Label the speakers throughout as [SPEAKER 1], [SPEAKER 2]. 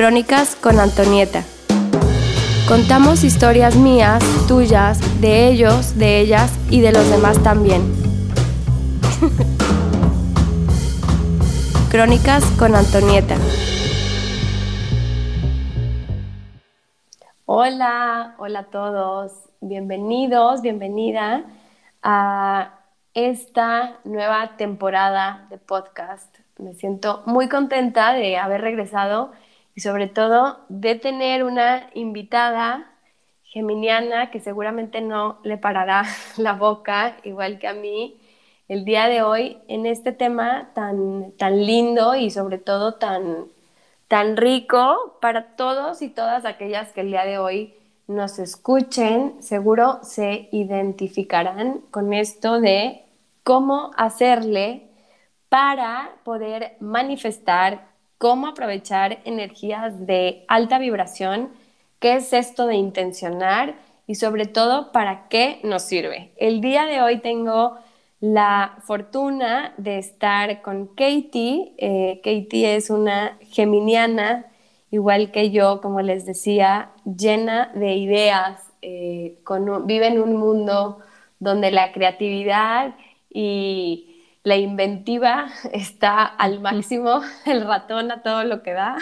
[SPEAKER 1] Crónicas con Antonieta. Contamos historias mías, tuyas, de ellos, de ellas y de los demás también. Crónicas con Antonieta. Hola, hola a todos. Bienvenidos, bienvenida a esta nueva temporada de podcast. Me siento muy contenta de haber regresado y sobre todo de tener una invitada geminiana que seguramente no le parará la boca, igual que a mí, el día de hoy en este tema tan, tan lindo y sobre todo tan, tan rico para todos y todas aquellas que el día de hoy nos escuchen, seguro se identificarán con esto de cómo hacerle para poder manifestar cómo aprovechar energías de alta vibración, qué es esto de intencionar y sobre todo para qué nos sirve. El día de hoy tengo la fortuna de estar con Katie. Eh, Katie es una geminiana, igual que yo, como les decía, llena de ideas, eh, vive en un mundo donde la creatividad y la inventiva está al máximo, el ratón a todo lo que da.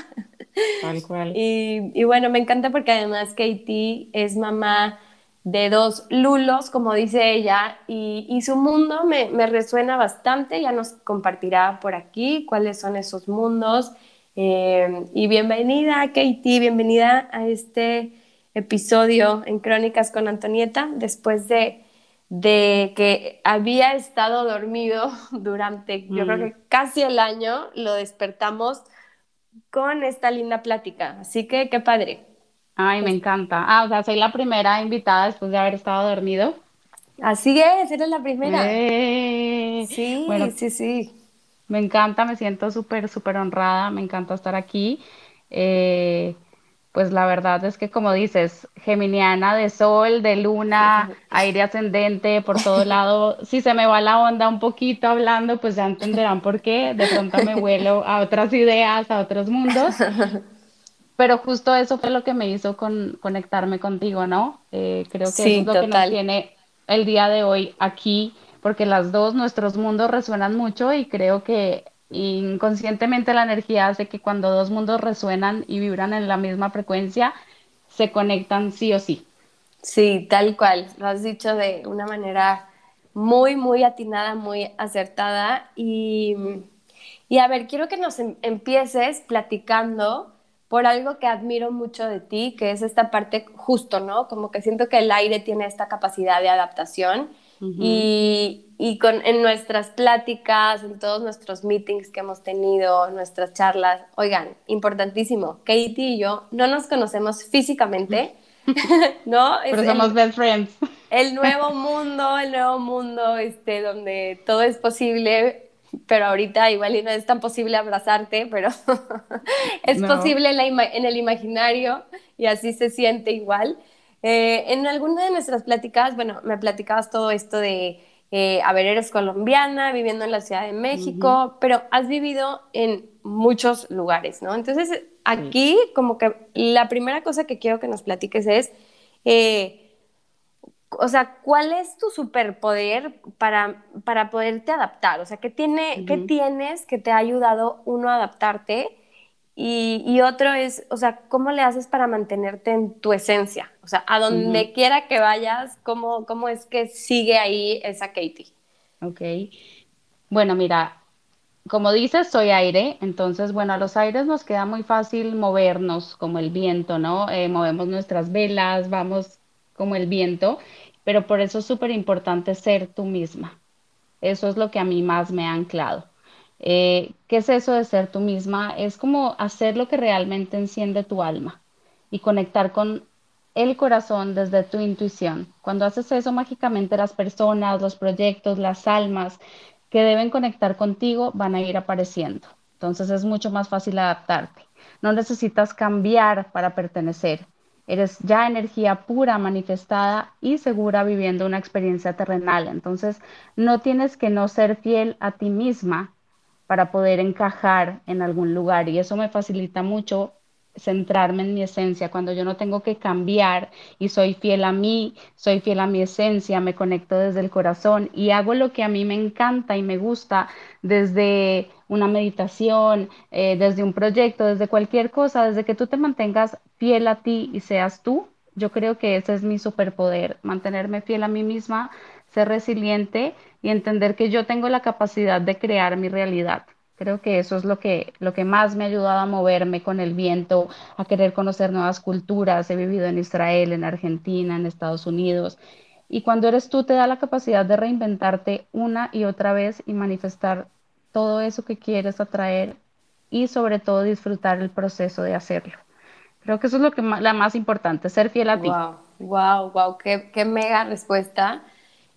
[SPEAKER 2] Tal cual.
[SPEAKER 1] Y, bueno, me encanta porque además Katie es mamá de dos lulos, como dice ella, y, su mundo me, resuena bastante, ya nos compartirá por aquí cuáles son esos mundos. Eh, y bienvenida, Katie, bienvenida a este episodio en Crónicas con Antonieta, después de de que había estado dormido durante, yo creo mm. que casi el año, lo despertamos con esta linda plática. Así que qué padre.
[SPEAKER 2] Ay, me encanta. Ah, o sea, soy la primera invitada después de haber estado dormido.
[SPEAKER 1] Así es, eres la primera.
[SPEAKER 2] Eh,
[SPEAKER 1] sí, sí, sí.
[SPEAKER 2] Me encanta, me siento súper, súper honrada, me encanta estar aquí. Eh, pues la verdad es que como dices, geminiana de sol, de luna, aire ascendente, por todo lado, si se me va la onda un poquito hablando, pues ya entenderán por qué, de pronto me vuelo a otras ideas, a otros mundos. Pero justo eso fue lo que me hizo con, conectarme contigo, ¿no? Eh, creo que es lo que nos tiene el día de hoy aquí, porque las dos, nuestros mundos resuenan mucho y creo que inconscientemente la energía hace que cuando dos mundos resuenan y vibran en la misma frecuencia, se conectan sí o sí.
[SPEAKER 1] Sí, tal cual. Lo has dicho de una manera muy, muy atinada, muy acertada. Y, y a ver, quiero que nos em, empieces platicando por algo que admiro mucho de ti, que es esta parte justo, ¿no? Como que siento que el aire tiene esta capacidad de adaptación y, y con, en nuestras pláticas, en todos nuestros meetings que hemos tenido, nuestras charlas, oigan, importantísimo, Katie y yo no nos conocemos físicamente, ¿no?
[SPEAKER 2] Pero somos best friends.
[SPEAKER 1] El nuevo mundo, el nuevo mundo, este, donde todo es posible, pero ahorita igual y no es tan posible abrazarte, pero es posible en, en, el imaginario y así se siente igual. Eh, en alguna de nuestras pláticas, bueno, me platicabas todo esto de eh, a ver, eres colombiana, viviendo en la Ciudad de México, pero has vivido en muchos lugares, ¿no? Entonces, aquí como que la primera cosa que quiero que nos platiques es, eh, o sea, ¿cuál es tu superpoder para, para poderte adaptar? O sea, ¿qué, tiene, ¿qué tienes que te ha ayudado uno a adaptarte? Y, otro es, o sea, ¿cómo le haces para mantenerte en tu esencia? O sea, a donde quiera que vayas, ¿cómo, ¿cómo es que sigue ahí esa Katie?
[SPEAKER 2] Ok. Bueno, mira, como dices, soy aire, entonces, bueno, a los aires nos queda muy fácil movernos como el viento, ¿no? Eh, movemos nuestras velas, vamos como el viento, pero por eso es súper importante ser tú misma. Eso es lo que a mí más me ha anclado. Eh, ¿Qué es eso de ser tú misma? Es como hacer lo que realmente enciende tu alma y conectar con el corazón desde tu intuición. Cuando haces eso, mágicamente las personas, los proyectos, las almas que deben conectar contigo van a ir apareciendo. Entonces es mucho más fácil adaptarte. No necesitas cambiar para pertenecer. Eres ya energía pura, manifestada y segura viviendo una experiencia terrenal. Entonces no tienes que no ser fiel a ti misma para poder encajar en algún lugar. Y eso me facilita mucho centrarme en mi esencia, cuando yo no tengo que cambiar y soy fiel a mí, soy fiel a mi esencia, me conecto desde el corazón y hago lo que a mí me encanta y me gusta desde una meditación, eh, desde un proyecto, desde cualquier cosa, desde que tú te mantengas fiel a ti y seas tú, yo creo que ese es mi superpoder, mantenerme fiel a mí misma, ser resiliente y entender que yo tengo la capacidad de crear mi realidad. Creo que eso es lo que, lo que más me ha ayudado a moverme con el viento, a querer conocer nuevas culturas. He vivido en Israel, en Argentina, en Estados Unidos. Y cuando eres tú, te da la capacidad de reinventarte una y otra vez y manifestar todo eso que quieres atraer y sobre todo disfrutar el proceso de hacerlo. Creo que eso es lo que la más importante, ser fiel a ti.
[SPEAKER 1] Wow, wow, wow, qué, qué mega respuesta.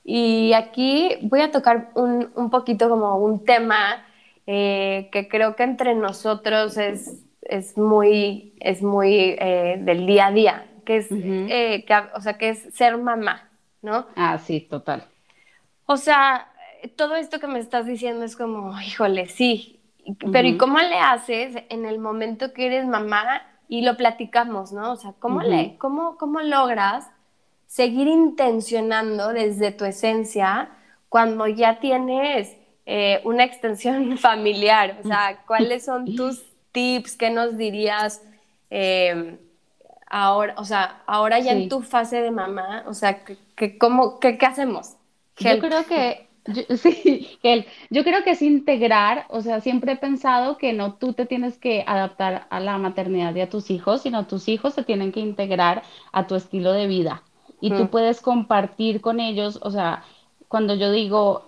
[SPEAKER 1] Y aquí voy a tocar un, un poquito como un tema eh, que creo que entre nosotros es, es muy, es muy eh, del día a día, que es, eh, o sea, que es ser mamá, ¿no?
[SPEAKER 2] Ah, sí, total.
[SPEAKER 1] O sea, todo esto que me estás diciendo es como, híjole, sí, pero ¿y cómo le haces en el momento que eres mamá y lo platicamos, ¿no? O sea, ¿cómo, le, cómo, cómo logras seguir intencionando desde tu esencia cuando ya tienes eh, una extensión familiar? O sea, ¿cuáles son tus tips? ¿Qué nos dirías em, ahora, o sea, ahora ya en tu fase de mamá? O sea, ¿qué, cómo, qué, hacemos?
[SPEAKER 2] Yo creo que sí, yo creo que es integrar, o sea, siempre he pensado que no tú te tienes que adaptar a la maternidad y a tus hijos, sino tus hijos se tienen que integrar a tu estilo de vida y tú puedes compartir con ellos, o sea, cuando yo digo,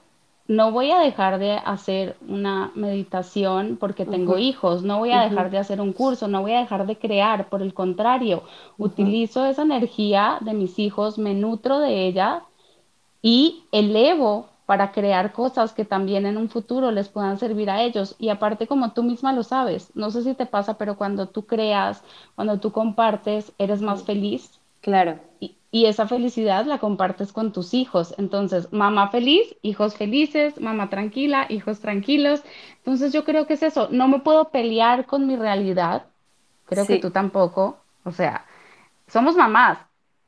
[SPEAKER 2] no voy a dejar de hacer una meditación porque tengo hijos, no voy a dejar de hacer un curso, no voy a dejar de crear, por el contrario, utilizo esa energía de mis hijos, me nutro de ella y elevo para crear cosas que también en un futuro les puedan servir a ellos. Y aparte, como tú misma lo sabes, no sé si te pasa, pero cuando tú creas, cuando tú compartes, eres más feliz.
[SPEAKER 1] Claro.
[SPEAKER 2] Y, y esa felicidad la compartes con tus hijos. Entonces, mamá feliz, hijos felices, mamá tranquila, hijos tranquilos. Entonces, yo creo que es eso. No me puedo pelear con mi realidad. Creo que tú tampoco. O sea, somos mamás.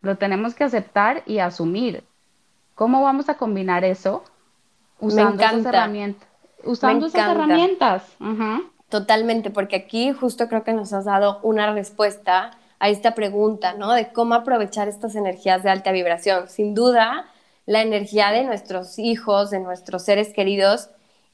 [SPEAKER 2] Lo tenemos que aceptar y asumir. ¿Cómo vamos a combinar eso? Usando esas herramientas. Usando esas herramientas.
[SPEAKER 1] Totalmente, porque aquí justo creo que nos has dado una respuesta a esta pregunta, ¿no? De cómo aprovechar estas energías de alta vibración. Sin duda, la energía de nuestros hijos, de nuestros seres queridos,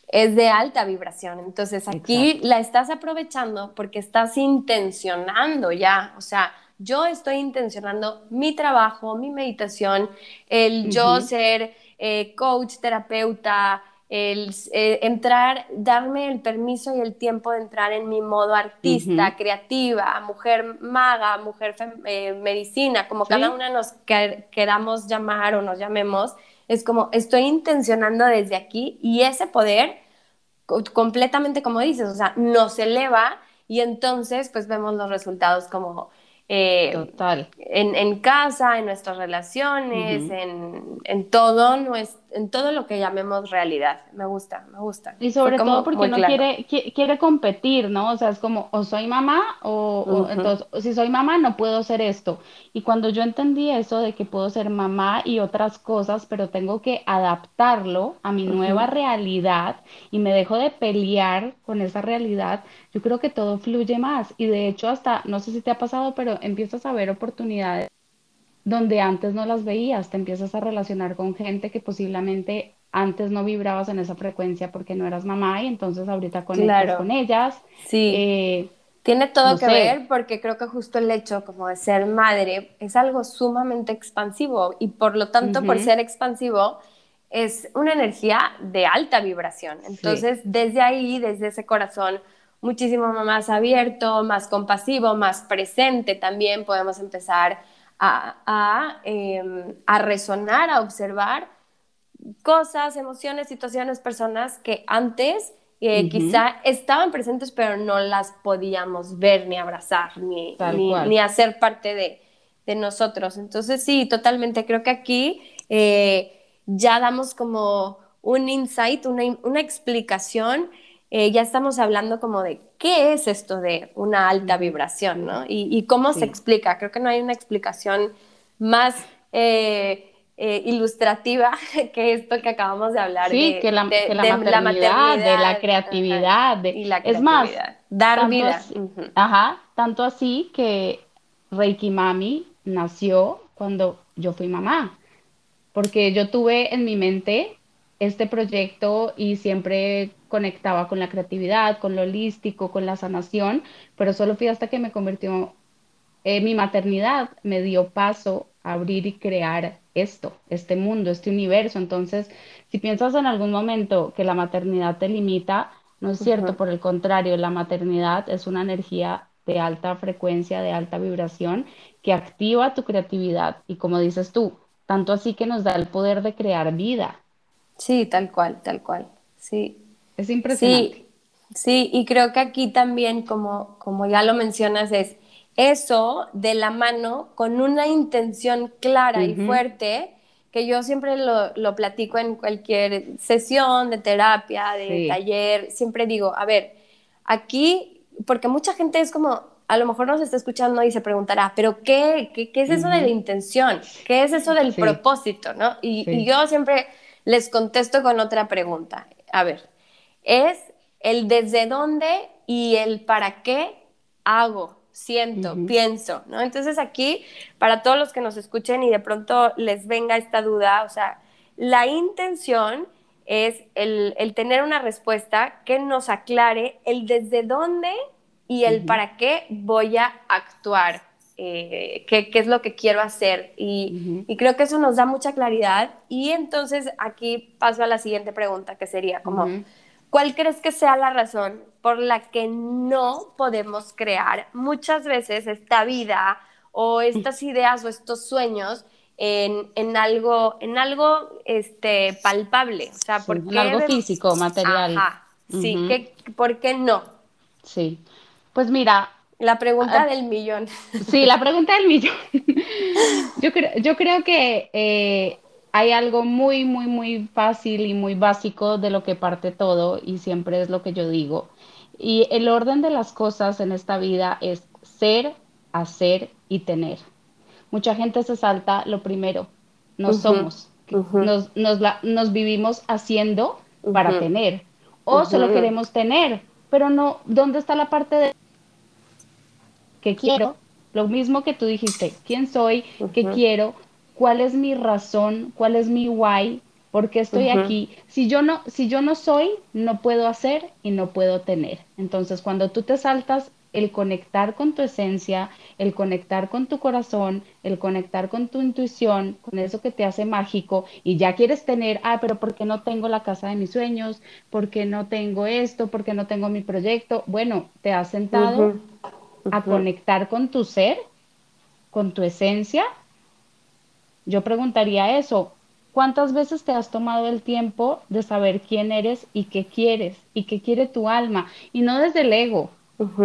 [SPEAKER 1] es de alta vibración. Entonces aquí la estás aprovechando porque estás intencionando ya, o sea, yo estoy intencionando mi trabajo, mi meditación, el yo ser eh, coach, terapeuta, el eh, entrar, darme el permiso y el tiempo de entrar en mi modo artista, creativa, mujer maga, mujer eh, medicina, como cada una nos queramos llamar o nos llamemos, es como estoy intencionando desde aquí y ese poder completamente como dices, o sea, nos eleva y entonces pues vemos los resultados como eh,
[SPEAKER 2] Total.
[SPEAKER 1] En, en, casa, en nuestras relaciones, en, en, todo, en todo lo que llamemos realidad. Me gusta, me gusta.
[SPEAKER 2] Y sobre todo porque no quiere, quiere competir, ¿no? O sea, es como, o soy mamá, o, entonces, si soy mamá, no puedo ser esto. Y cuando yo entendí eso de que puedo ser mamá y otras cosas, pero tengo que adaptarlo a mi nueva realidad y me dejo de pelear con esa realidad, yo creo que todo fluye más. Y de hecho, hasta, no sé si te ha pasado, pero empiezas a ver oportunidades donde antes no las veías, te empiezas a relacionar con gente que posiblemente antes no vibrabas en esa frecuencia porque no eras mamá y entonces ahorita conectas con ellas.
[SPEAKER 1] Sí. Eh, Tiene todo que ver porque creo que justo el hecho como de ser madre es algo sumamente expansivo y por lo tanto por ser expansivo es una energía de alta vibración. Entonces desde ahí, desde ese corazón, muchísimo más abierto, más compasivo, más presente también. Podemos empezar Em, a, resonar, a observar cosas, emociones, situaciones, personas que antes eh, quizá estaban presentes pero no las podíamos ver ni abrazar ni, ni, hacer parte de, nosotros. Entonces sí, totalmente, creo que aquí eh, ya damos como un insight, una, una explicación eh, ya estamos hablando como de qué es esto de una alta vibración, ¿no? Y, cómo se explica. Creo que no hay una explicación más eh, eh, ilustrativa que esto que acabamos de hablar.
[SPEAKER 2] Sí, que, la, maternidad, de la creatividad.
[SPEAKER 1] y la
[SPEAKER 2] es más,
[SPEAKER 1] dar vida.
[SPEAKER 2] Ajá, tanto así que Reiki Mami nació cuando yo fui mamá, porque yo tuve en mi mente este proyecto y siempre conectaba con la creatividad, con lo holístico, con la sanación, pero solo fui hasta que me convirtió, eh, mi maternidad me dio paso a abrir y crear esto, este mundo, este universo. Entonces, si piensas en algún momento que la maternidad te limita, no es cierto, por el contrario, la maternidad es una energía de alta frecuencia, de alta vibración, que activa tu creatividad y como dices tú, tanto así que nos da el poder de crear vida.
[SPEAKER 1] Sí, tal cual, tal cual. Sí.
[SPEAKER 2] Es impresionante.
[SPEAKER 1] Sí, y creo que aquí también, como, como ya lo mencionas, es eso de la mano con una intención clara y fuerte, que yo siempre lo, platico en cualquier sesión de terapia, de taller, siempre digo, a ver, aquí, porque mucha gente es como, a lo mejor nos está escuchando y se preguntará, pero ¿qué, qué, es eso de la intención? ¿Qué es eso del propósito? ¿no? y yo siempre les contesto con otra pregunta. A ver, es el desde dónde y el para qué hago, siento, pienso, ¿no? Entonces aquí, para todos los que nos escuchen y de pronto les venga esta duda, o sea, la intención es el, tener una respuesta que nos aclare el desde dónde y el para qué voy a actuar, eh, qué, es lo que quiero hacer. Y, y, creo que eso nos da mucha claridad. Y entonces aquí paso a la siguiente pregunta, que sería como, ¿cuál crees que sea la razón por la que no podemos crear muchas veces esta vida o estas ideas o estos sueños en, en algo, en algo este, palpable? O sea,
[SPEAKER 2] ¿por en algo físico, material.
[SPEAKER 1] Ajá, sí, ¿por qué no?
[SPEAKER 2] Sí, pues mira,
[SPEAKER 1] la pregunta ah, del millón.
[SPEAKER 2] Sí, la pregunta del millón. yo, creo, yo creo que eh, hay algo muy, muy, muy fácil y muy básico de lo que parte todo y siempre es lo que yo digo. Y el orden de las cosas en esta vida es ser, hacer y tener. Mucha gente se salta lo primero, no somos, nos, nos, vivimos haciendo para tener. O solo queremos tener, pero no, ¿dónde está la parte de qué quiero, lo mismo que tú dijiste, quién soy, qué quiero, cuál es mi razón, cuál es mi why, por qué estoy aquí. Si yo no, si yo no soy, no puedo hacer y no puedo tener. Entonces, cuando tú te saltas el conectar con tu esencia, el conectar con tu corazón, el conectar con tu intuición, con eso que te hace mágico y ya quieres tener, ah, pero ¿por qué no tengo la casa de mis sueños? ¿Por qué no tengo esto? ¿Por qué no tengo mi proyecto? Bueno, te has sentado a conectar con tu ser, con tu esencia, yo preguntaría eso. ¿Cuántas veces te has tomado el tiempo de saber quién eres y qué quieres y qué quiere tu alma? Y no desde el ego,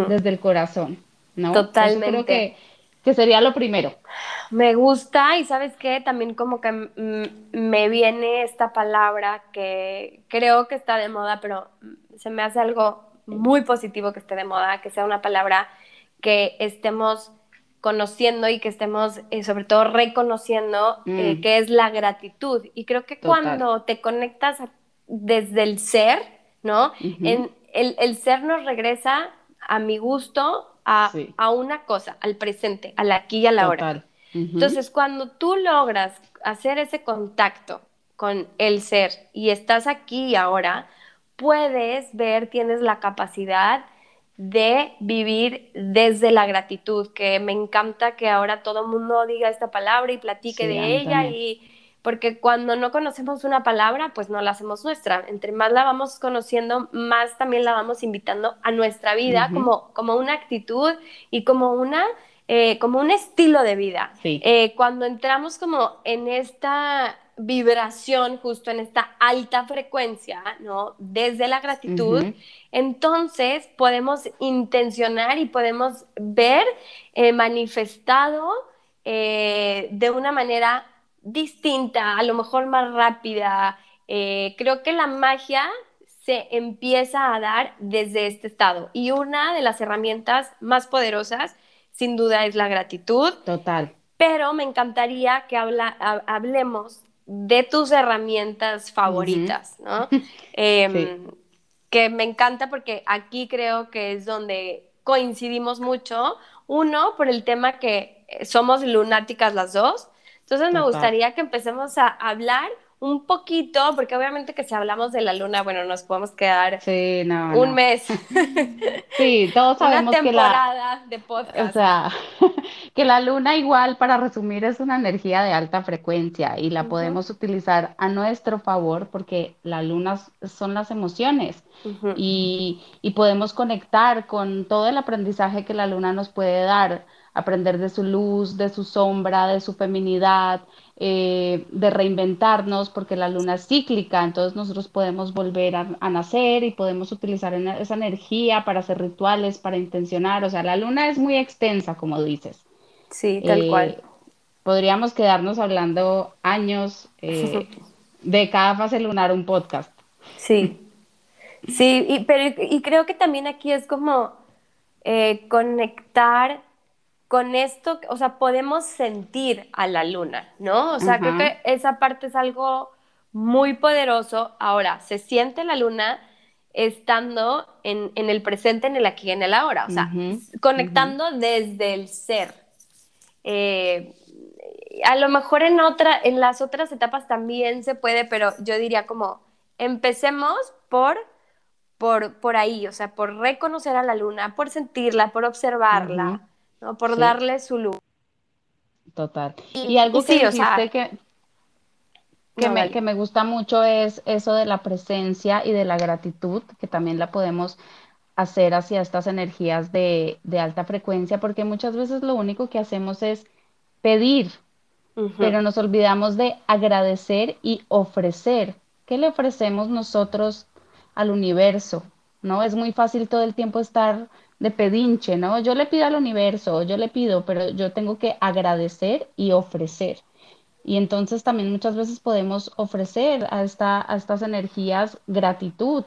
[SPEAKER 2] desde el corazón, ¿no?
[SPEAKER 1] Totalmente.
[SPEAKER 2] creo que, que, sería lo primero.
[SPEAKER 1] Me gusta y sabes qué, también como que me viene esta palabra que creo que está de moda, pero se me hace algo muy positivo que esté de moda, que sea una palabra que estemos conociendo y que estemos eh, sobre todo reconociendo eh, mm. que es la gratitud. Y creo que cuando te conectas desde el ser, ¿no? en, el, ser nos regresa a mi gusto a, una cosa, al presente, al aquí y a la hora. Entonces, cuando tú logras hacer ese contacto con el ser y estás aquí y ahora, puedes ver, tienes la capacidad de vivir desde la gratitud, que me encanta que ahora todo el mundo diga esta palabra y platique de ella y porque cuando no conocemos una palabra, pues no la hacemos nuestra. Entre más la vamos conociendo, más también la vamos invitando a nuestra vida como, como una actitud y como una eh, como un estilo de vida. Eh, cuando entramos como en esta vibración, justo en esta alta frecuencia, ¿no? Desde la gratitud, entonces podemos intencionar y podemos ver eh, manifestado de una manera distinta, a lo mejor más rápida. Creo que la magia se empieza a dar desde este estado. Y una de las herramientas más poderosas, sin duda, es la gratitud.
[SPEAKER 2] Total.
[SPEAKER 1] Pero me encantaría que hablemos de tus herramientas favoritas, ¿no? Em, que me encanta porque aquí creo que es donde coincidimos mucho. Uno, por el tema que somos lunáticas las dos. Entonces me gustaría que empecemos a hablar un poquito, porque obviamente que si hablamos de la luna, bueno, nos podemos quedar un mes.
[SPEAKER 2] Sí, todos sabemos
[SPEAKER 1] Una temporada
[SPEAKER 2] que
[SPEAKER 1] de podcast.
[SPEAKER 2] O sea, que la luna igual, para resumir, es una energía de alta frecuencia y la podemos utilizar a nuestro favor porque la luna son las emociones y, y podemos conectar con todo el aprendizaje que la luna nos puede dar aprender de su luz, de su sombra, de su feminidad, eh, de reinventarnos, porque la luna es cíclica, entonces nosotros podemos volver a, nacer y podemos utilizar esa energía para hacer rituales, para intencionar, o sea, la luna es muy extensa, como dices.
[SPEAKER 1] Sí, tal eh, cual.
[SPEAKER 2] Podríamos quedarnos hablando años eh, de cada fase lunar un podcast.
[SPEAKER 1] Sí, sí, y, pero, y creo que también aquí es como conectar con esto, o sea, podemos sentir a la luna, ¿no? O sea, creo que esa parte es algo muy poderoso. Ahora, se siente la luna estando en, el presente, en el aquí en el ahora, o sea, conectando desde el ser. Eh, a lo mejor en, otra, en las otras etapas también se puede, pero yo diría como, empecemos por, por, por ahí, o sea, por reconocer a la luna, por sentirla, por observarla. ¿No? Por darle su luz.
[SPEAKER 2] Total. Y, algo que dijiste que, que, me, que me gusta mucho es eso de la presencia y de la gratitud, que también la podemos hacer hacia estas energías de, de alta frecuencia, porque muchas veces lo único que hacemos es pedir, pero nos olvidamos de agradecer y ofrecer. ¿Qué le ofrecemos nosotros al universo? ¿No? Es muy fácil todo el tiempo estar de pedinche, ¿no? Yo le pido al universo, yo le pido, pero yo tengo que agradecer y ofrecer. Y entonces también muchas veces podemos ofrecer a, esta, a estas energías gratitud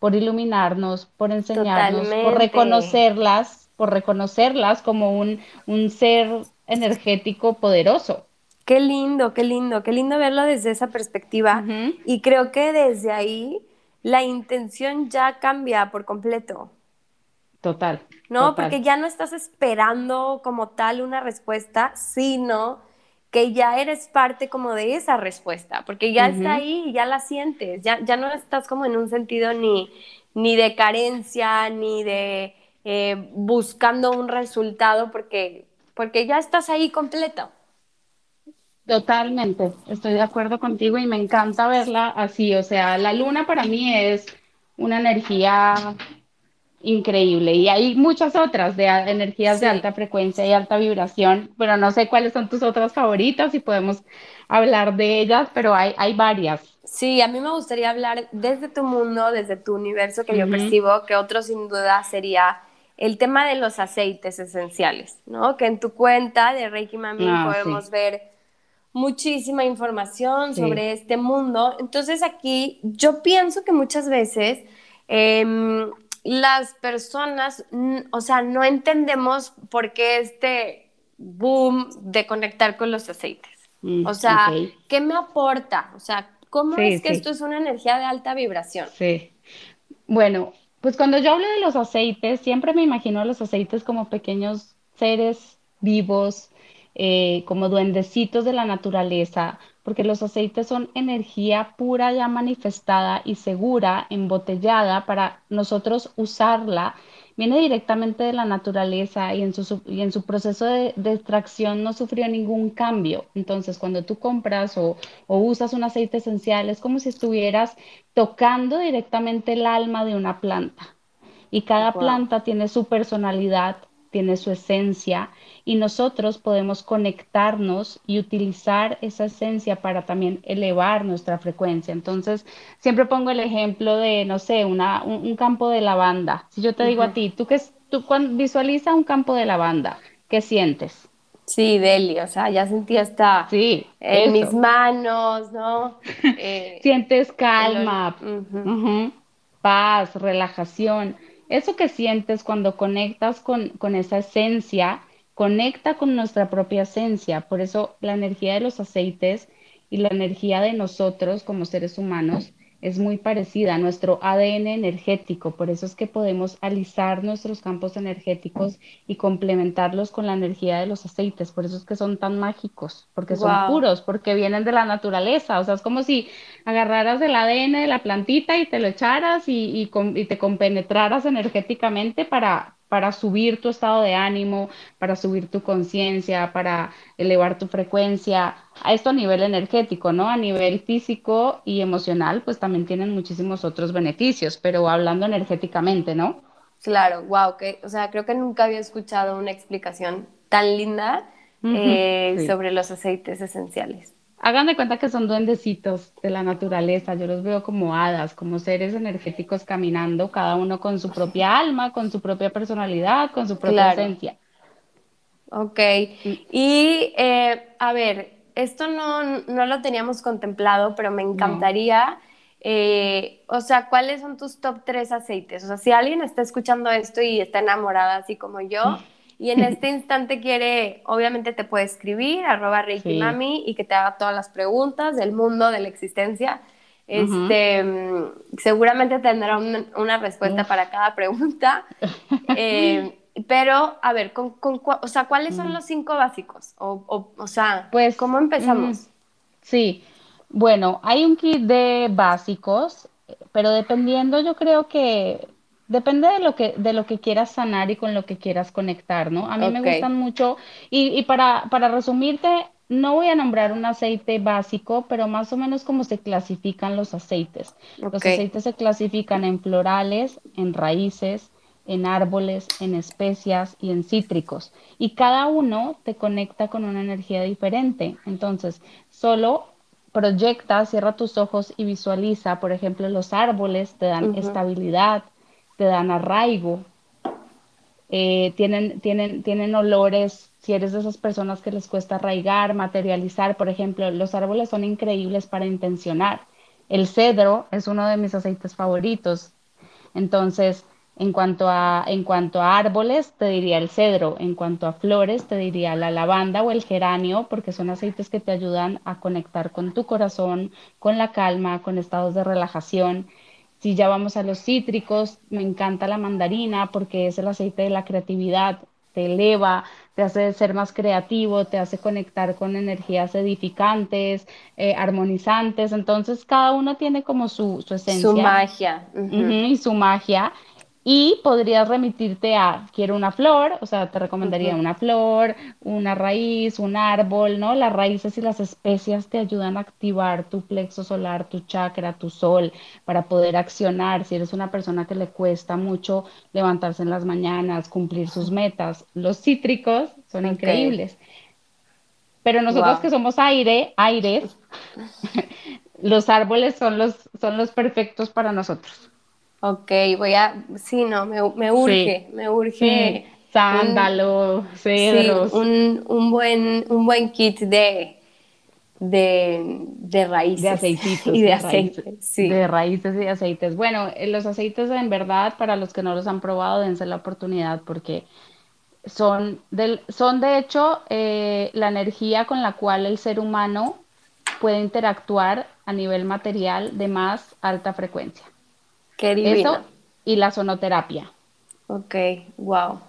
[SPEAKER 2] por iluminarnos, por enseñarnos, por reconocerlas, por reconocerlas como un, un ser energético poderoso.
[SPEAKER 1] Qué lindo, qué lindo, qué lindo verlo desde esa perspectiva. Y creo que desde ahí la intención ya cambia por completo.
[SPEAKER 2] Total.
[SPEAKER 1] ¿No? Porque ya no estás esperando como tal una respuesta, sino que ya eres parte como de esa respuesta, porque ya está ahí y ya la sientes, ya, ya no estás como en un sentido ni, ni de carencia, ni de eh, buscando un resultado, porque, porque ya estás ahí completo.
[SPEAKER 2] Totalmente, estoy de acuerdo contigo y me encanta verla así, o sea, la luna para mí es una energía increíble. Y hay muchas otras de energías de alta frecuencia y alta vibración, pero no sé cuáles son tus otras favoritas y podemos hablar de ellas, pero hay, hay varias.
[SPEAKER 1] Sí, a mí me gustaría hablar desde tu mundo, desde tu universo que yo percibo, que otro sin duda sería el tema de los aceites esenciales, ¿no? Que en tu cuenta de Reiki Mami ah, podemos ver muchísima información sobre este mundo. Entonces aquí yo pienso que muchas veces em, las personas, o sea, no entendemos por qué este boom de conectar con los aceites. Mm, o sea, ¿qué me aporta? O sea, ¿cómo es que esto es una energía de alta vibración?
[SPEAKER 2] Sí. Bueno, pues cuando yo hablo de los aceites, siempre me imagino a los aceites como pequeños seres vivos, eh, como duendecitos de la naturaleza, porque los aceites son energía pura ya manifestada y segura, embotellada para nosotros usarla. Viene directamente de la naturaleza y en su, y en su proceso de, extracción no sufrió ningún cambio. Entonces, cuando tú compras o, usas un aceite esencial, es como si estuvieras tocando directamente el alma de una planta. Y cada planta tiene su personalidad, tiene su esencia y nosotros podemos conectarnos y utilizar esa esencia para también elevar nuestra frecuencia. Entonces, siempre pongo el ejemplo de, no sé, una, un, campo de lavanda. Si yo te digo a ti, tú que tú cuando visualiza un campo de lavanda, ¿qué sientes?
[SPEAKER 1] Sí, Deli, o sea, ya sentí hasta
[SPEAKER 2] sí,
[SPEAKER 1] en mis manos, ¿no?
[SPEAKER 2] Sientes calma, paz, relajación. Eso que sientes cuando conectas con, con esa esencia, conecta con nuestra propia esencia. Por eso la energía de los aceites y la energía de nosotros como seres humanos es muy parecida a nuestro ADN energético, por eso es que podemos alisar nuestros campos energéticos y complementarlos con la energía de los aceites, por eso es que son tan mágicos, porque son puros, porque vienen de la naturaleza, o sea, es como si agarraras el ADN de la plantita y te lo echaras y, y te compenetraras energéticamente para, para subir tu estado de ánimo, para subir tu conciencia, para elevar tu frecuencia, a esto a nivel energético, ¿no? A nivel físico y emocional, pues también tienen muchísimos otros beneficios, pero hablando energéticamente, ¿no?
[SPEAKER 1] Claro, wow, que, o sea, creo que nunca había escuchado una explicación tan linda eh, sobre los aceites esenciales.
[SPEAKER 2] Hagan de cuenta que son duendecitos de la naturaleza, yo los veo como hadas, como seres energéticos caminando, cada uno con su propia alma, con su propia personalidad, con su propia esencia.
[SPEAKER 1] Ok, y eh, a ver, esto no, no, lo teníamos contemplado, pero me encantaría, eh, o sea, ¿cuáles son tus top tres aceites? O sea, si alguien está escuchando esto y está enamorada así como yo, y en este instante quiere, obviamente te puede escribir, arroba Reiki Mami, y que te haga todas las preguntas del mundo, de la existencia. Este, mm, seguramente tendrá una respuesta para cada pregunta. Eh, pero, a ver, con, o sea, ¿cuáles son mm. los cinco básicos? O, o, sea, pues, ¿cómo empezamos? Mm,
[SPEAKER 2] sí, bueno, hay un kit de básicos, pero dependiendo, yo creo que Depende de lo que, de lo que quieras sanar y con lo que quieras conectar, ¿no? A mí me gustan mucho, y, y para, para resumirte, no voy a nombrar un aceite básico, pero más o menos como se clasifican los aceites. Los aceites se clasifican en florales, en raíces, en árboles, en especias y en cítricos. Y cada uno te conecta con una energía diferente. Entonces, solo proyecta, cierra tus ojos y visualiza, por ejemplo, los árboles te dan estabilidad, te dan arraigo, eh, tienen, tienen, tienen olores, si eres de esas personas que les cuesta arraigar, materializar, por ejemplo, los árboles son increíbles para intencionar. El cedro es uno de mis aceites favoritos. Entonces, en cuanto a, en cuanto a árboles, te diría el cedro. En cuanto a flores, te diría la lavanda o el geranio, porque son aceites que te ayudan a conectar con tu corazón, con la calma, con estados de relajación. Si ya vamos a los cítricos, me encanta la mandarina porque es el aceite de la creatividad, te eleva, te hace ser más creativo, te hace conectar con energías edificantes, eh, armonizantes. Entonces, cada uno tiene como su, su esencia.
[SPEAKER 1] Su magia.
[SPEAKER 2] y su magia. Y podrías remitirte a, quiero una flor, o sea, te recomendaría una flor, una raíz, un árbol, ¿no? Las raíces y las especias te ayudan a activar tu plexo solar, tu chakra, tu sol, para poder accionar. Si eres una persona que le cuesta mucho levantarse en las mañanas, cumplir sus metas, los cítricos son increíbles. Pero nosotros que somos aire, aires, los árboles son los, son los perfectos para nosotros.
[SPEAKER 1] Ok, voy a, sí, no, me, me urge, me urge.
[SPEAKER 2] Sándalo, cedros.
[SPEAKER 1] un, un, buen, un buen kit de, de, de raíces.
[SPEAKER 2] De aceititos.
[SPEAKER 1] Y de, aceites, sí.
[SPEAKER 2] De raíces y de aceites. Bueno, eh, los aceites en verdad, para los que no los han probado, dense la oportunidad porque son, del, son de hecho eh, la energía con la cual el ser humano puede interactuar a nivel material de más alta frecuencia.
[SPEAKER 1] Qué divino. Eso
[SPEAKER 2] y la sonoterapia.
[SPEAKER 1] Ok, wow.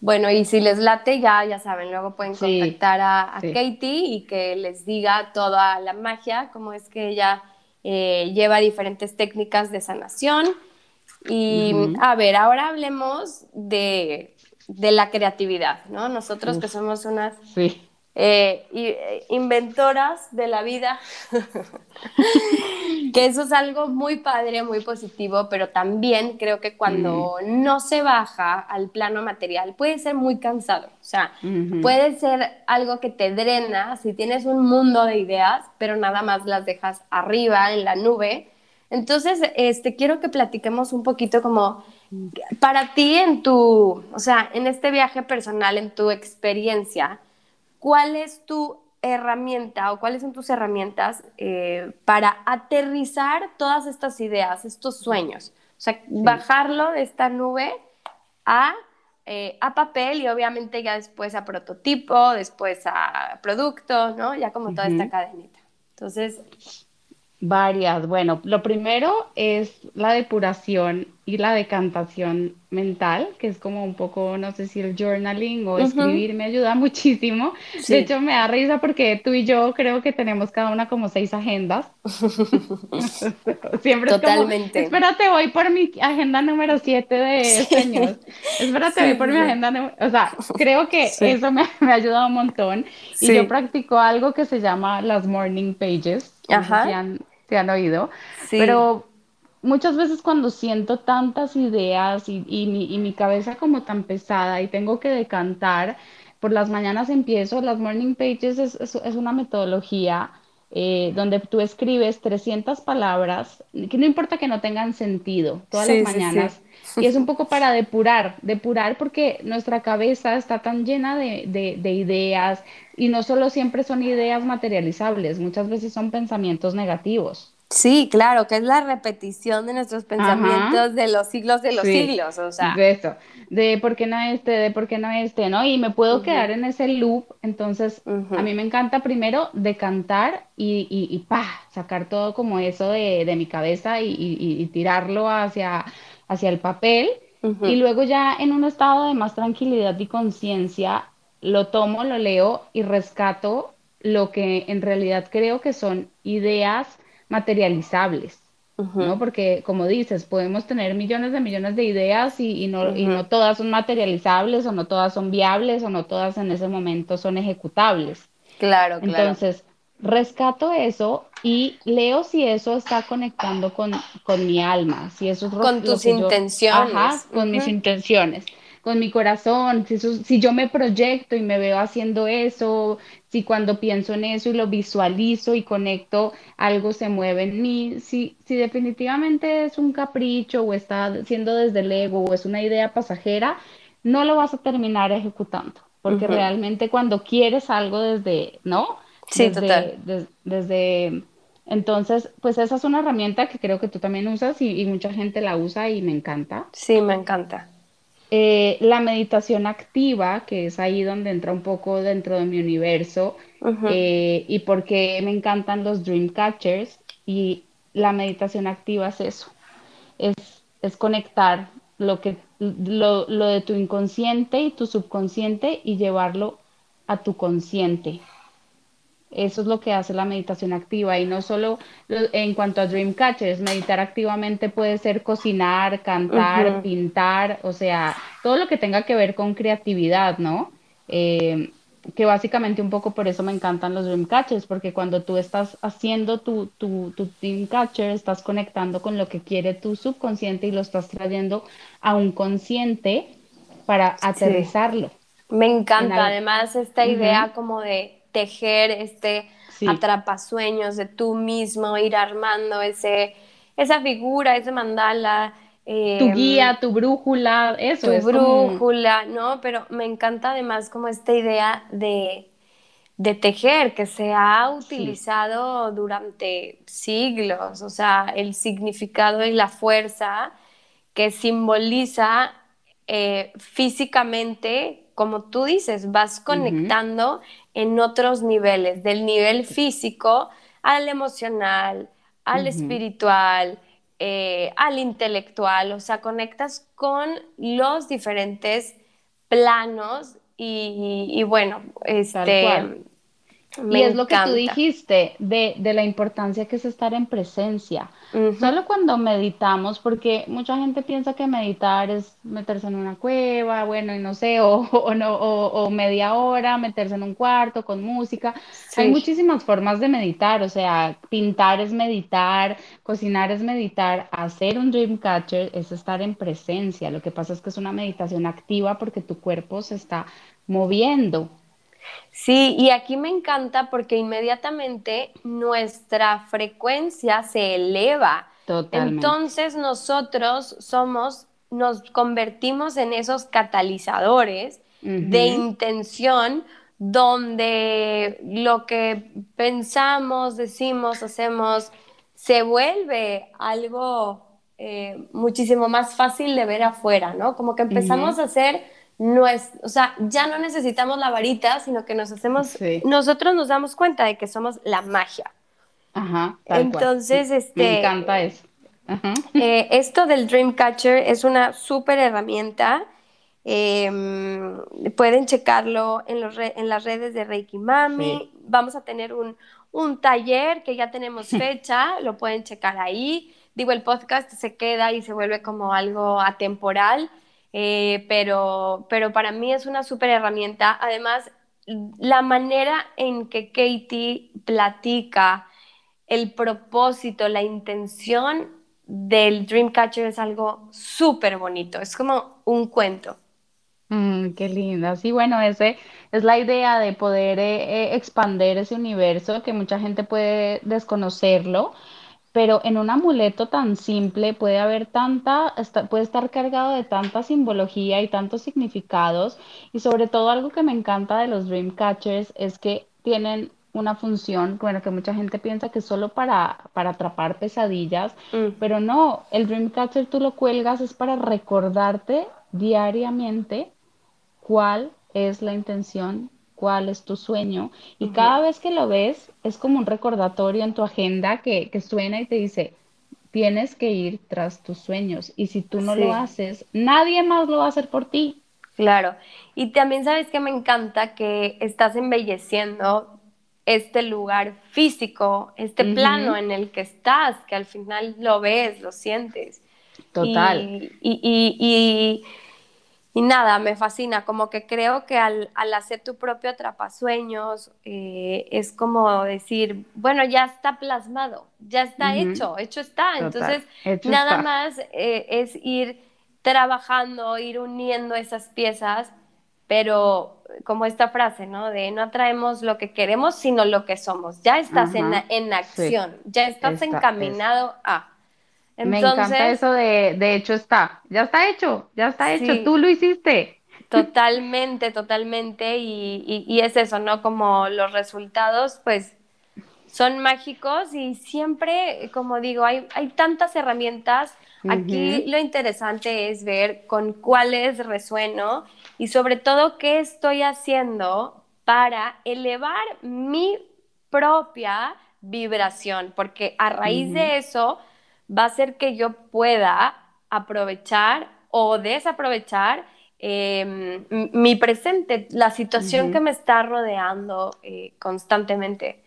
[SPEAKER 1] Bueno, y si les late, ya, ya saben, luego pueden contactar a, Katie y que les diga toda la magia, cómo es que ella eh, lleva diferentes técnicas de sanación. Y a ver, ahora hablemos de, la creatividad, ¿no? Nosotros que somos unas sí. Eh, eh, inventoras de la vida, que eso es algo muy padre, muy positivo, pero también creo que cuando no se baja al plano material puede ser muy cansado, o sea, puede ser algo que te drena si tienes un mundo de ideas, pero nada más las dejas arriba en la nube. Entonces, este, quiero que platiquemos un poquito como para ti en tu, o sea, en este viaje personal, en tu experiencia, ¿cuál es tu herramienta o cuáles son tus herramientas eh, para aterrizar todas estas ideas, estos sueños? O sea, bajarlo de esta nube a, eh, a, papel y obviamente ya después a prototipo, después a producto, ¿no? Ya como toda esta cadenita. Entonces...
[SPEAKER 2] Varias. Bueno, lo primero es la depuración y la decantación mental, que es como un poco, no sé si el journaling o escribir me ayuda muchísimo. De hecho, me da risa porque tú y yo creo que tenemos cada una como seis agendas. Siempre Totalmente. es como, espérate, voy por mi agenda número siete de sueños. Espérate, voy por mi agenda número... O sea, creo que eso me, me, ha ayudado un montón. Y yo practico algo que se llama las morning pages. Ajá. si han, si han oído. Pero muchas veces cuando siento tantas ideas y, mi, y, mi, cabeza como tan pesada y tengo que decantar, por las mañanas empiezo, las morning pages es, es, una metodología eh, donde tú escribes 300 palabras, que no importa que no tengan sentido, todas las mañanas. Y es un poco para depurar, depurar porque nuestra cabeza está tan llena de, de, de ideas y no solo siempre son ideas materializables, muchas veces son pensamientos negativos.
[SPEAKER 1] Sí, claro, que es la repetición de nuestros pensamientos de los siglos de los siglos, o sea.
[SPEAKER 2] De eso, de por qué no este, de por qué no este, ¿no? Y me puedo quedar en ese loop, entonces a mí me encanta primero decantar y, y, y pa, sacar todo como eso de, de mi cabeza y, y, tirarlo hacia, hacia el papel. Y luego ya en un estado de más tranquilidad y conciencia, lo tomo, lo leo y rescato lo que en realidad creo que son ideas materializables, ¿no? Porque, como dices, podemos tener millones de millones de ideas y, no, y no todas son materializables o no todas son viables o no todas en ese momento son ejecutables.
[SPEAKER 1] Claro, claro.
[SPEAKER 2] Entonces, rescato eso y leo si eso está conectando con, con mi alma, si eso es
[SPEAKER 1] con tus intenciones.
[SPEAKER 2] ajá, con mis intenciones con mi corazón, si, si yo me proyecto y me veo haciendo eso, si cuando pienso en eso y lo visualizo y conecto, algo se mueve en mí, si, si definitivamente es un capricho o está siendo desde el ego o es una idea pasajera, no lo vas a terminar ejecutando, porque realmente cuando quieres algo desde, ¿no?
[SPEAKER 1] Sí, desde,
[SPEAKER 2] total. desde, entonces, pues esa es una herramienta que creo que tú también usas y, y mucha gente la usa y me encanta.
[SPEAKER 1] Sí, me encanta.
[SPEAKER 2] Eh, la meditación activa, que es ahí donde entra un poco dentro de mi universo, eh, y porque me encantan los dream catchers, y la meditación activa es eso, es, es conectar lo, que, lo, lo de tu inconsciente y tu subconsciente y llevarlo a tu consciente. Eso es lo que hace la meditación activa y no solo en cuanto a dream catchers, meditar activamente puede ser cocinar, cantar, pintar, o sea, todo lo que tenga que ver con creatividad, ¿no? Eh, que básicamente un poco por eso me encantan los dream catchers, porque cuando tú estás haciendo tu, tu, tu dream catcher, estás conectando con lo que quiere tu subconsciente y lo estás trayendo a un consciente para aterrizarlo.
[SPEAKER 1] Me encanta, además, esta idea como de tejer este atrapasueños de tú mismo, ir armando ese, esa figura, ese mandala.
[SPEAKER 2] tu em, guía, tu brújula, eso.
[SPEAKER 1] Tu brújula, ¿no? Pero me encanta además como esta idea de, de tejer que se ha utilizado durante siglos, o sea, el significado y la fuerza que simboliza eh, físicamente, como tú dices, vas conectando en otros niveles, del nivel físico al emocional, al espiritual, eh, al intelectual, o sea, conectas con los diferentes planos y, bueno, este,
[SPEAKER 2] y es lo que tú dijiste de, de, la importancia que es estar en presencia. Solo cuando meditamos, porque mucha gente piensa que meditar es meterse en una cueva, bueno, y no sé, o, o, no, o, media hora, meterse en un cuarto con música. Hay muchísimas formas de meditar, o sea, pintar es meditar, cocinar es meditar, hacer un dream catcher es estar en presencia. Lo que pasa es que es una meditación activa porque tu cuerpo se está moviendo.
[SPEAKER 1] Sí, y aquí me encanta porque inmediatamente nuestra frecuencia se eleva. Totalmente. Entonces nosotros somos, nos convertimos en esos catalizadores de intención donde lo que pensamos, decimos, hacemos, se vuelve algo eh, muchísimo más fácil de ver afuera, ¿no? Como que empezamos a hacer o sea, ya no necesitamos la varita, sino que nos hacemos, nosotros nos damos cuenta de que somos la magia.
[SPEAKER 2] Ajá.
[SPEAKER 1] Entonces, este.
[SPEAKER 2] Me encanta eso.
[SPEAKER 1] Eh, esto del Dreamcatcher es una súper herramienta. Em, pueden checarlo en, los en, las redes de Reiki Mami. Vamos a tener un, un taller que ya tenemos fecha, lo pueden checar ahí. Digo, el podcast se queda y se vuelve como algo atemporal, eh, pero, pero para mí es una súper herramienta. Además, la manera en que Katie platica el propósito, la intención del Dreamcatcher es algo súper bonito, es como un cuento.
[SPEAKER 2] Mm, qué linda. Sí, bueno, ese es la idea de poder eh, eh, expander ese universo que mucha gente puede desconocerlo pero en un amuleto tan simple puede haber tanta, puede estar cargado de tanta simbología y tantos significados. Y sobre todo algo que me encanta de los dream catchers es que tienen una función, bueno, que mucha gente piensa que es solo para, para atrapar pesadillas, mm. pero no, el dream catcher tú lo cuelgas es para recordarte diariamente cuál es la intención cuál es tu sueño. Y cada vez que lo ves, es como un recordatorio en tu agenda que, suena y te dice, tienes que ir tras tus sueños. Y si tú no lo haces, nadie más lo va a hacer por ti.
[SPEAKER 1] Claro. Y también sabes que me encanta que estás embelleciendo este lugar físico, este plano en el que estás, que al final lo ves, lo sientes.
[SPEAKER 2] Total.
[SPEAKER 1] y y nada, me fascina, como que creo que al, hacer tu propio atrapasueños eh, es como decir, bueno, ya está plasmado, ya está hecho, hecho está. Entonces, nada más eh, es ir trabajando, ir uniendo esas piezas, pero como esta frase, ¿no? De no atraemos lo que queremos, sino lo que somos. Ya estás en, en, acción, ya estás encaminado a.
[SPEAKER 2] Me encanta eso de, de hecho está, ya está hecho, ya está hecho, tú lo hiciste.
[SPEAKER 1] Totalmente, totalmente, y, es eso, ¿no? Como los resultados, pues son mágicos y siempre, como digo, hay, hay tantas herramientas. Aquí lo interesante es ver con cuáles resueno y sobre todo qué estoy haciendo para elevar mi propia vibración, porque a raíz de eso va a ser que yo pueda aprovechar o desaprovechar em, mi presente, la situación que me está rodeando eh, constantemente.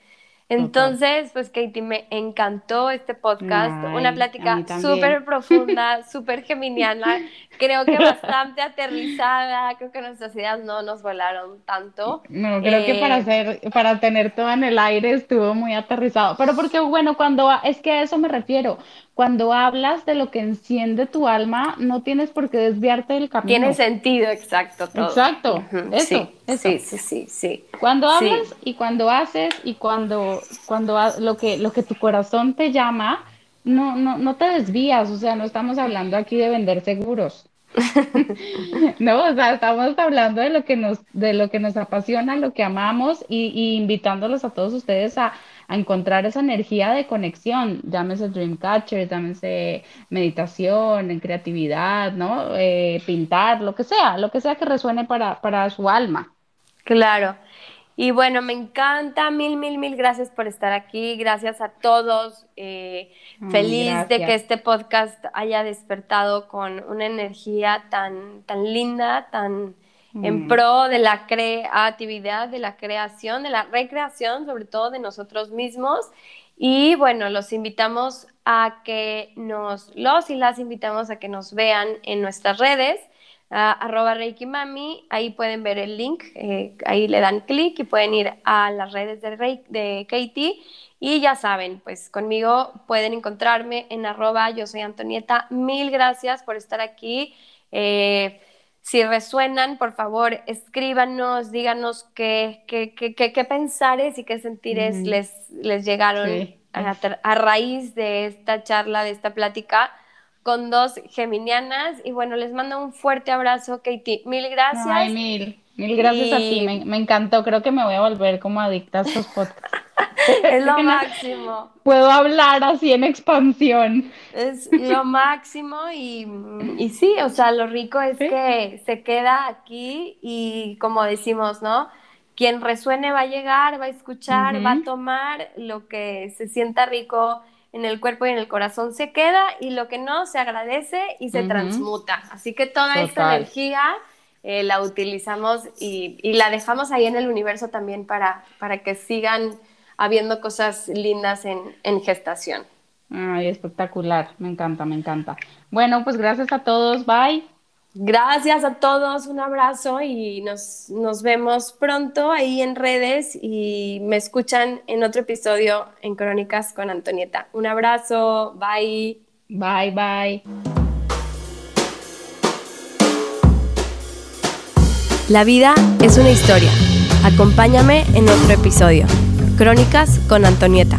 [SPEAKER 1] Entonces, pues Katie, me encantó este podcast, una plática súper profunda, súper geminiana, creo que bastante aterrizada, creo que nuestras ideas no nos volaron tanto.
[SPEAKER 2] No, creo que para eh, hacer, para tener todo en el aire estuvo muy aterrizado, pero porque bueno, cuando, es que a eso me refiero, cuando hablas de lo que enciende tu alma, no tienes por qué desviarte del camino.
[SPEAKER 1] Tiene sentido, exacto. Todo.
[SPEAKER 2] Exacto, eso,
[SPEAKER 1] sí, sí, sí, sí,
[SPEAKER 2] Cuando hablas y cuando haces y cuando, cuando lo, que, lo que tu corazón te llama, no, no, no te desvías, o sea, no estamos hablando aquí de vender seguros. no, o sea, estamos hablando de lo que nos, de lo que nos apasiona, lo que amamos y, y invitándolos a todos ustedes a, a encontrar esa energía de conexión, llámese Dreamcatcher, llámese meditación, en creatividad, ¿no? Eh, pintar, lo que sea, lo que sea que resuene para, para su alma.
[SPEAKER 1] Claro. Y bueno, me encanta, mil, mil, mil gracias por estar aquí, gracias a todos, eh, feliz de que este podcast haya despertado con una energía tan, tan linda, tan, en mm. pro de la creatividad, de la creación, de la recreación, sobre todo de nosotros mismos. Y bueno, los invitamos a que nos, los y las invitamos a que nos vean en nuestras redes, arroba Reiki Mami, ahí pueden ver el link, eh, ahí le dan clic y pueden ir a las redes de, Reiki, de Katie. Y ya saben, pues conmigo pueden encontrarme en arroba yo soy Antonieta. Mil gracias por estar aquí. Eh, si resuenan, por favor, escríbanos, díganos qué, qué, qué, qué pensares y qué sentires les, les llegaron a, raíz de esta charla, de esta plática con dos geminianas. Y bueno, les mando un fuerte abrazo, Katie. Mil gracias.
[SPEAKER 2] Ay, mil. Mil gracias a ti, me, encantó. Creo que me voy a volver como adicta a estos podcasts.
[SPEAKER 1] es lo máximo.
[SPEAKER 2] Puedo hablar así en expansión.
[SPEAKER 1] Es lo máximo y, y sí, o sea, lo rico es que se queda aquí y como decimos, ¿no? Quien resuene va a llegar, va a escuchar, va a tomar lo que se sienta rico en el cuerpo y en el corazón se queda y lo que no se agradece y se transmuta. Así que toda esta energía eh, la utilizamos y, la dejamos ahí en el universo también para, para que sigan habiendo cosas lindas en, en gestación.
[SPEAKER 2] Ay, espectacular, me encanta, me encanta. Bueno, pues gracias a todos, bye.
[SPEAKER 1] Gracias a todos, un abrazo y nos, nos, vemos pronto ahí en redes y me escuchan en otro episodio en Crónicas con Antonieta. Un abrazo, bye.
[SPEAKER 2] Bye, bye.
[SPEAKER 1] La vida es una historia. Acompáñame en otro episodio. Crónicas con Antonieta.